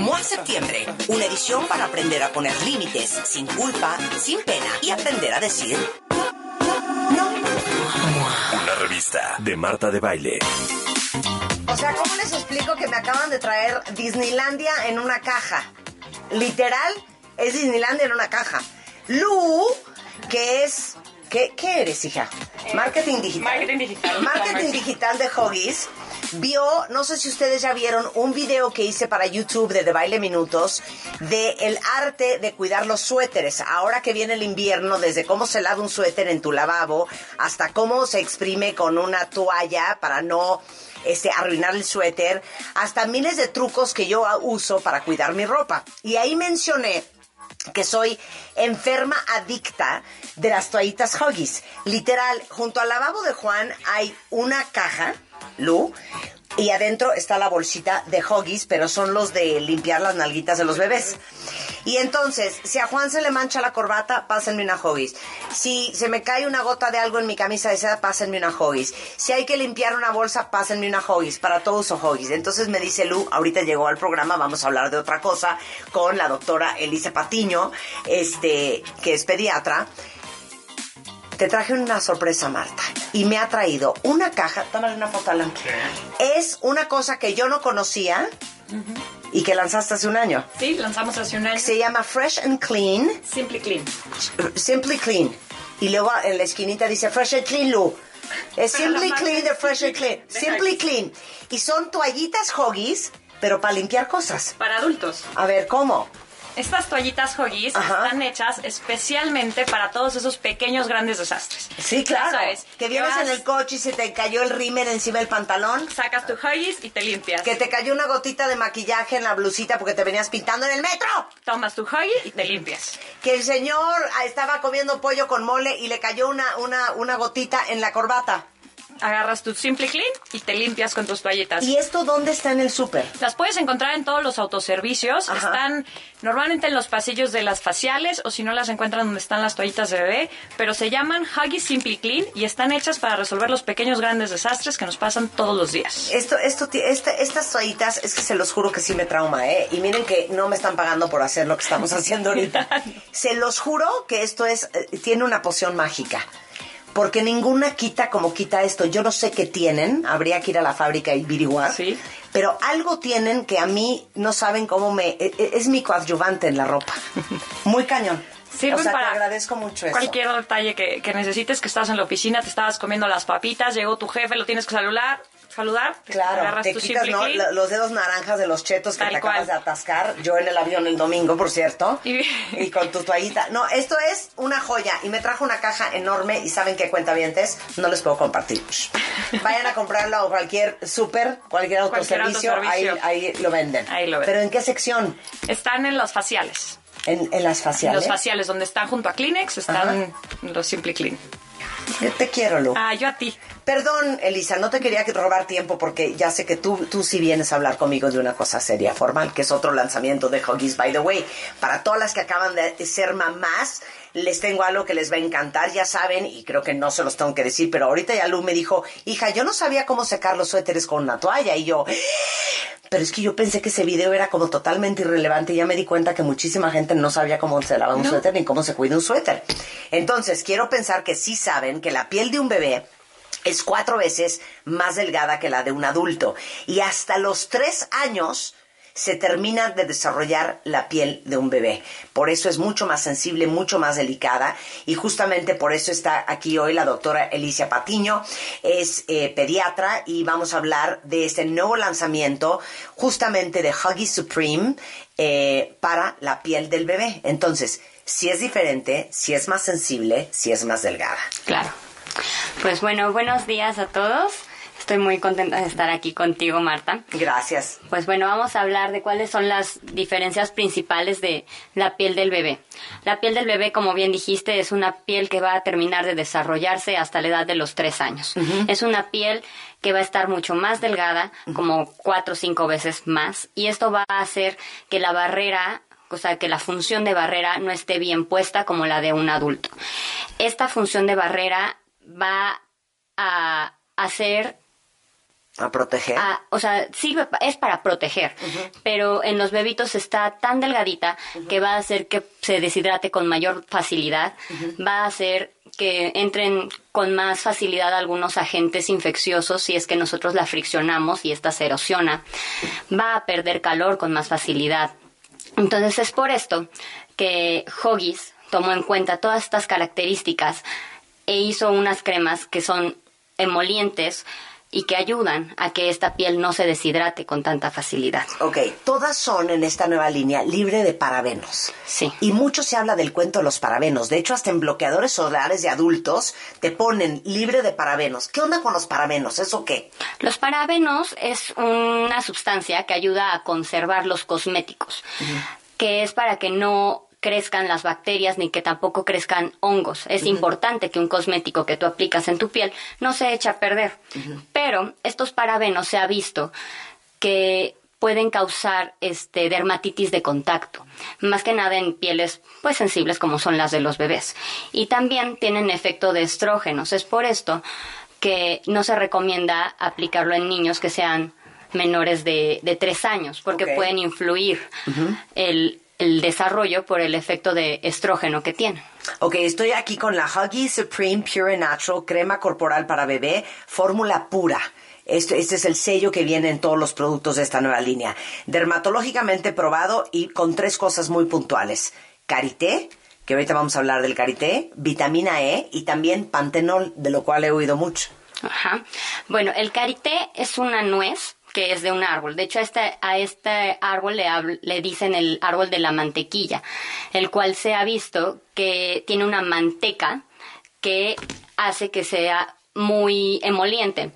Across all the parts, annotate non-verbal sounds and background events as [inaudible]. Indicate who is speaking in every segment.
Speaker 1: MOA Septiembre, una edición para aprender a poner límites, sin culpa, sin pena y aprender a decir no.
Speaker 2: Una revista de Marta de Baile.
Speaker 1: O sea, ¿cómo les explico que me acaban de traer Disneylandia en una caja? Literal, es Disneylandia en una caja. Lu, que es... ¿Qué, qué eres, hija? Marketing digital.
Speaker 3: Marketing digital.
Speaker 1: Marketing digital de Hoggies. Vio, no sé si ustedes ya vieron, un video que hice para YouTube de The Baile Minutos de el arte de cuidar los suéteres. Ahora que viene el invierno, desde cómo se lava un suéter en tu lavabo hasta cómo se exprime con una toalla para no este, arruinar el suéter, hasta miles de trucos que yo uso para cuidar mi ropa. Y ahí mencioné que soy enferma adicta de las toallitas Huggies. Literal, junto al lavabo de Juan hay una caja, Lu, y adentro está la bolsita de Huggies, pero son los de limpiar las nalguitas de los bebés. Y entonces, si a Juan se le mancha la corbata, pásenme una Huggies. Si se me cae una gota de algo en mi camisa de seda, pásenme una Huggies. Si hay que limpiar una bolsa, pásenme una Huggies. Para todo uso Huggies. Entonces me dice Lu, ahorita llegó al programa, vamos a hablar de otra cosa con la doctora Elisa Patiño, este, que es pediatra. Te traje una sorpresa, Marta. Y me ha traído una caja. Tómale una foto, Alan. Es una cosa que yo no conocía y que lanzaste hace un año.
Speaker 3: Sí, lanzamos hace un año.
Speaker 1: Se llama Fresh and Clean.
Speaker 3: Simply Clean.
Speaker 1: Simply Clean. Y luego en la esquinita dice Fresh and Clean Lu. Es
Speaker 3: Pero
Speaker 1: Simply Clean de Fresh and Clean. Simply. Clean. Y son toallitas Hoggies, pero para limpiar cosas.
Speaker 3: Para adultos.
Speaker 1: A ver, ¿cómo?
Speaker 3: Estas toallitas Huggies
Speaker 1: Ajá.
Speaker 3: están hechas especialmente para todos esos pequeños grandes desastres.
Speaker 1: Sí, claro.
Speaker 3: Sabes,
Speaker 1: que vienes en el coche y se te cayó el rímel encima del pantalón.
Speaker 3: Sacas tu Huggies y te limpias.
Speaker 1: Que te cayó una gotita de maquillaje en la blusita porque te venías pintando en el metro.
Speaker 3: Tomas tu Huggies y te limpias.
Speaker 1: Que el señor ah, estaba comiendo pollo con mole y le cayó una, una, una gotita en la corbata.
Speaker 3: Agarras tu Simply Clean y te limpias con tus toallitas.
Speaker 1: ¿Y esto dónde está en el súper?
Speaker 3: Las puedes encontrar en todos los autoservicios.
Speaker 1: Ajá.
Speaker 3: Están normalmente en los pasillos de las faciales o si no las encuentran donde están las toallitas de bebé. Pero se llaman Huggies Simply Clean y están hechas para resolver los pequeños grandes desastres que nos pasan todos los días.
Speaker 1: Esto, esto, este- estas toallitas, es que se los juro que sí me trauma, ¿eh? Y miren que no me están pagando por hacer lo que estamos [laughs] haciendo ahorita. [laughs] Se los juro que esto es, eh, tiene una poción mágica. Porque ninguna quita como quita esto. Yo no sé qué tienen. Habría que ir a la fábrica y averiguar.
Speaker 3: Sí.
Speaker 1: Pero algo tienen que a mí no saben cómo me... e- e- Es mi coadyuvante en la ropa. Muy cañón.
Speaker 3: Sirven
Speaker 1: o sea,
Speaker 3: para
Speaker 1: te agradezco mucho eso.
Speaker 3: Cualquier detalle que, que necesites, que estás en la oficina, te estabas comiendo las papitas, llegó tu jefe, lo tienes que saludar, saludar,
Speaker 1: Claro,
Speaker 3: agarras
Speaker 1: te quitas ¿no? Los dedos naranjas de los chetos que
Speaker 3: Tal
Speaker 1: te acabas de atascar. Yo en el avión el domingo, por cierto.
Speaker 3: Y-
Speaker 1: Y, con tu toallita. No, esto es una joya. Y me trajo una caja enorme. Y saben qué cuentavientes, no les puedo compartir. [laughs] Vayan a comprarlo a cualquier súper, cualquier
Speaker 3: Cualquier
Speaker 1: autoservicio. Ahí,
Speaker 3: autoservicio.
Speaker 1: ahí lo venden.
Speaker 3: Ahí lo venden.
Speaker 1: Pero ¿en qué sección?
Speaker 3: Están en los faciales.
Speaker 1: En, en las
Speaker 3: En
Speaker 1: faciales.
Speaker 3: los faciales, donde están junto a Kleenex, están los Simply Clean.
Speaker 1: Yo te quiero, Lu.
Speaker 3: Ah, yo a ti.
Speaker 1: Perdón, Elisa, no te quería que- robar tiempo porque ya sé que tú, tú sí vienes a hablar conmigo de una cosa seria, formal, que es otro lanzamiento de Huggies. By the way, para todas las que acaban de ser mamás, les tengo algo que les va a encantar, ya saben, y creo que no se los tengo que decir, pero ahorita ya Lu me dijo, hija, yo no sabía cómo secar los suéteres con una toalla, y yo... Pero es que yo pensé que ese video era como totalmente irrelevante y ya me di cuenta que muchísima gente no sabía cómo se lava un
Speaker 3: No.
Speaker 1: suéter ni cómo se cuida un suéter. Entonces, quiero pensar que sí saben que la piel de un bebé es cuatro veces más delgada que la de un adulto. Y hasta los tres años se termina de desarrollar la piel de un bebé. Por eso es mucho más sensible, mucho más delicada. Y justamente por eso está aquí hoy la doctora Alicia Patiño. Es eh, pediatra y vamos a hablar de este nuevo lanzamiento justamente de Huggies Supreme eh, para la piel del bebé. Entonces, si es diferente, si es más sensible, si es más delgada.
Speaker 4: Claro. Pues bueno, buenos días a todos. Estoy muy contenta de estar aquí contigo, Marta.
Speaker 1: Gracias.
Speaker 4: Pues bueno, vamos a hablar de cuáles son las diferencias principales de la piel del bebé. La piel del bebé, como bien dijiste, es una piel que va a terminar de desarrollarse hasta la edad de los tres años. Es una piel que va a estar mucho más delgada, como cuatro o cinco veces más, y esto va a hacer que la barrera o sea, que la función de barrera no esté bien puesta como la de un adulto. Esta función de barrera va a hacer
Speaker 1: A proteger.
Speaker 4: a- o sea, sirve, es para proteger, pero en los bebitos está tan delgadita que va a hacer que se deshidrate con mayor facilidad, va a hacer que entren con más facilidad algunos agentes infecciosos si es que nosotros la friccionamos y esta se erosiona, va a perder calor con más facilidad. Entonces es por esto que Hoggies tomó en cuenta todas estas características e hizo unas cremas que son emolientes y que ayudan a que esta piel no se deshidrate con tanta facilidad.
Speaker 1: Ok, todas son en esta nueva línea libre de parabenos.
Speaker 4: Sí.
Speaker 1: Y mucho se habla del cuento de los parabenos. De hecho, hasta en bloqueadores solares de adultos te ponen libre de parabenos. ¿Qué onda con los parabenos? ¿Eso qué?
Speaker 4: Los parabenos es una sustancia que ayuda a conservar los cosméticos, que es para que no crezcan las bacterias ni que tampoco crezcan hongos. Es importante que un cosmético que tú aplicas en tu piel no se eche a perder. Pero estos parabenos se ha visto que pueden causar este dermatitis de contacto, más que nada en pieles pues sensibles como son las de los bebés. Y también tienen efecto de estrógenos. Es por esto que no se recomienda aplicarlo en niños que sean menores de, de tres años, porque pueden influir el, el desarrollo por el efecto de estrógeno que tienen.
Speaker 1: Ok, estoy aquí con la Huggy Supreme Pure and Natural crema corporal para bebé, fórmula pura. Este, este es el sello que viene en todos los productos de esta nueva línea. Dermatológicamente probado y con tres cosas muy puntuales. Karité, que ahorita vamos a hablar del karité, vitamina E y también pantenol, de lo cual he oído mucho.
Speaker 4: Ajá. Bueno, el karité es una nuez que es de un árbol. De hecho, a este, a este árbol le, le dicen el árbol de la mantequilla, el cual se ha visto que tiene una manteca que hace que sea muy emoliente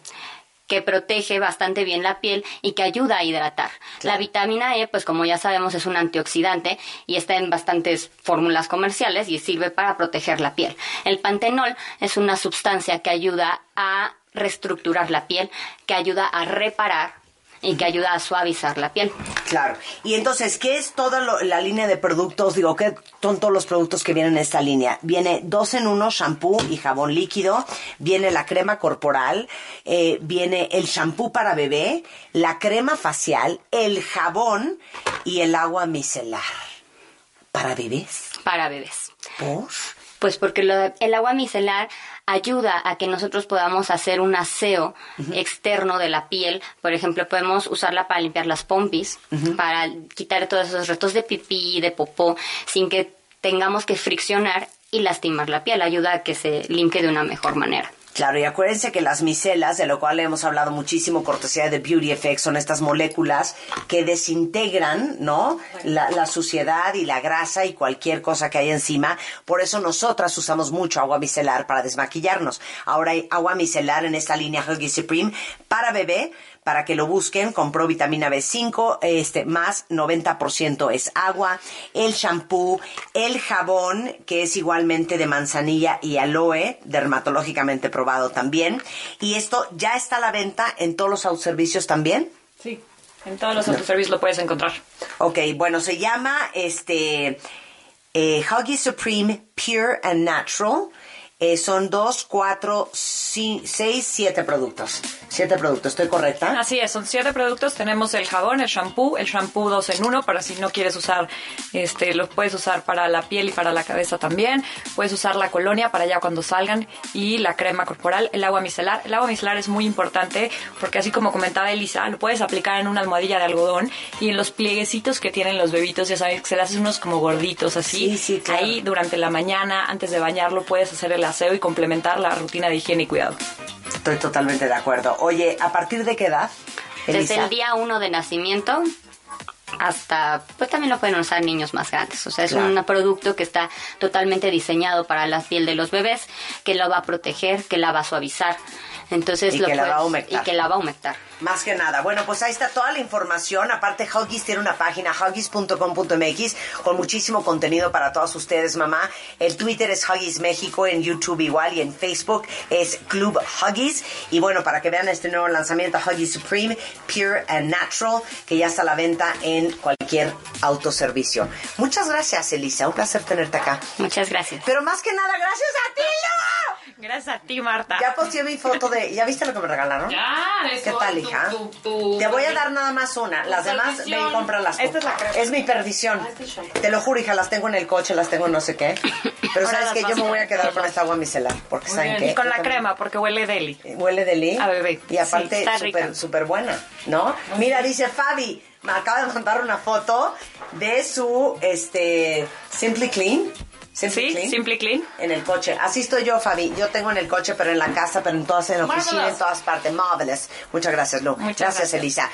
Speaker 4: que protege bastante bien la piel y que ayuda a hidratar. La vitamina E, pues como ya sabemos, es un antioxidante y está en bastantes fórmulas comerciales y sirve para proteger la piel. El pantenol es una sustancia que ayuda a reestructurar la piel, que ayuda a reparar y que ayuda a suavizar la piel.
Speaker 1: Claro. Y entonces, ¿qué es toda lo- la línea de productos? Digo, ¿qué son todos los productos que vienen en esta línea? Viene dos en uno, shampoo y jabón líquido. Viene la crema corporal. eh, viene el shampoo para bebé, la crema facial, el jabón y el agua micelar. ¿Para bebés?
Speaker 4: Para bebés.
Speaker 1: ¿Por?
Speaker 4: Pues porque lo- el agua micelar ayuda a que nosotros podamos hacer un aseo externo de la piel. Por ejemplo, podemos usarla para limpiar las pompis, para quitar todos esos restos de pipí, de popó, sin que tengamos que friccionar y lastimar la piel. Ayuda a que se limpie de una mejor manera.
Speaker 1: Claro, y acuérdense que las micelas, de lo cual hemos hablado muchísimo, cortesía de Beauty Effects, son estas moléculas que desintegran, ¿no? La, la suciedad y la grasa y cualquier cosa que hay encima. Por eso nosotras usamos mucho agua micelar para desmaquillarnos. Ahora hay agua micelar en esta línea Huggy Supreme para bebé, para que lo busquen, compró vitamina B5, este, más 90% es agua, el shampoo, el jabón, que es igualmente de manzanilla y aloe, dermatológicamente probado también, y esto ya está a la venta en todos los autoservicios también.
Speaker 3: Sí, en todos los autoservice lo puedes encontrar.
Speaker 1: Ok, bueno, se llama este eh, Huggy Supreme Pure and Natural. Eh, son dos, cuatro, ci- seis, siete productos. Siete productos, ¿estoy correcta?
Speaker 3: Así es, son siete productos. Tenemos el jabón, el shampoo, el shampoo dos en uno para si no quieres usar, este, lo puedes usar para la piel y para la cabeza también. Puedes usar la colonia para ya cuando salgan y la crema corporal, el agua micelar. El agua micelar es muy importante porque así como comentaba Elisa, lo puedes aplicar en una almohadilla de algodón y en los plieguecitos que tienen los bebitos, ya sabes que se le hacen unos como gorditos así.
Speaker 1: Sí, sí, claro.
Speaker 3: Ahí durante la mañana, antes de bañarlo, puedes hacer el aseo y complementar la rutina de higiene y cuidado.
Speaker 1: Estoy totalmente de acuerdo. Oye, ¿a partir de qué edad?
Speaker 4: Desde
Speaker 1: Elisa?
Speaker 4: el día uno de nacimiento hasta, pues también lo pueden usar niños más grandes. O sea, es
Speaker 1: Claro.
Speaker 4: un producto que está totalmente diseñado para la piel de los bebés, que lo va a proteger, que la va a suavizar. Entonces
Speaker 1: Y
Speaker 4: lo
Speaker 1: que la va a humectar.
Speaker 4: Y que la va a humectar.
Speaker 1: Más que nada. Bueno, pues ahí está toda la información. Aparte, Huggies tiene una página, huggies.com.mx, con muchísimo contenido para todas ustedes, mamá. El Twitter es Huggies México, en YouTube igual y en Facebook es Club Huggies. Y bueno, para que vean este nuevo lanzamiento, Huggies Supreme, Pure and Natural, que ya está a la venta en cualquier autoservicio. Muchas gracias, Elisa. Un placer tenerte acá.
Speaker 4: Muchas gracias.
Speaker 1: Pero más que nada, gracias a ti.
Speaker 3: Gracias a ti, Marta.
Speaker 1: Ya posteé mi foto de. ¿Ya viste lo que me regalaron?
Speaker 3: Ya,
Speaker 1: ¿Qué tal, hija? Te voy a dar nada más una. Las demás, ve y cómpralas.
Speaker 3: Esta es la crema.
Speaker 1: Es mi perdición.
Speaker 3: Ah, este es.
Speaker 1: Te lo juro, hija, las tengo en el coche, las tengo en no sé qué. Pero sabes que yo me voy a quedar con esta agua micelar. Porque
Speaker 3: Muy
Speaker 1: ¿saben
Speaker 3: bien.
Speaker 1: qué?
Speaker 3: Y con
Speaker 1: Yo
Speaker 3: la
Speaker 1: también-
Speaker 3: crema, porque huele deli.
Speaker 1: Huele de Lee.
Speaker 3: A bebé.
Speaker 1: Y aparte,
Speaker 4: Sí,
Speaker 1: súper súper buena, ¿no? Mira, dice Fabi, me acaba de mandar una foto de su, este, Simply Clean. Simply
Speaker 3: Sí,
Speaker 1: Clean.
Speaker 3: Simply Clean.
Speaker 1: En el coche. Así estoy yo, Fabi. Yo tengo en el coche, pero en la casa, pero en todas, en la oficina,
Speaker 3: Marvelous.
Speaker 1: en todas partes. Marvelous. Muchas gracias, Lu.
Speaker 3: Muchas
Speaker 1: gracias,
Speaker 3: gracias.
Speaker 1: Elisa.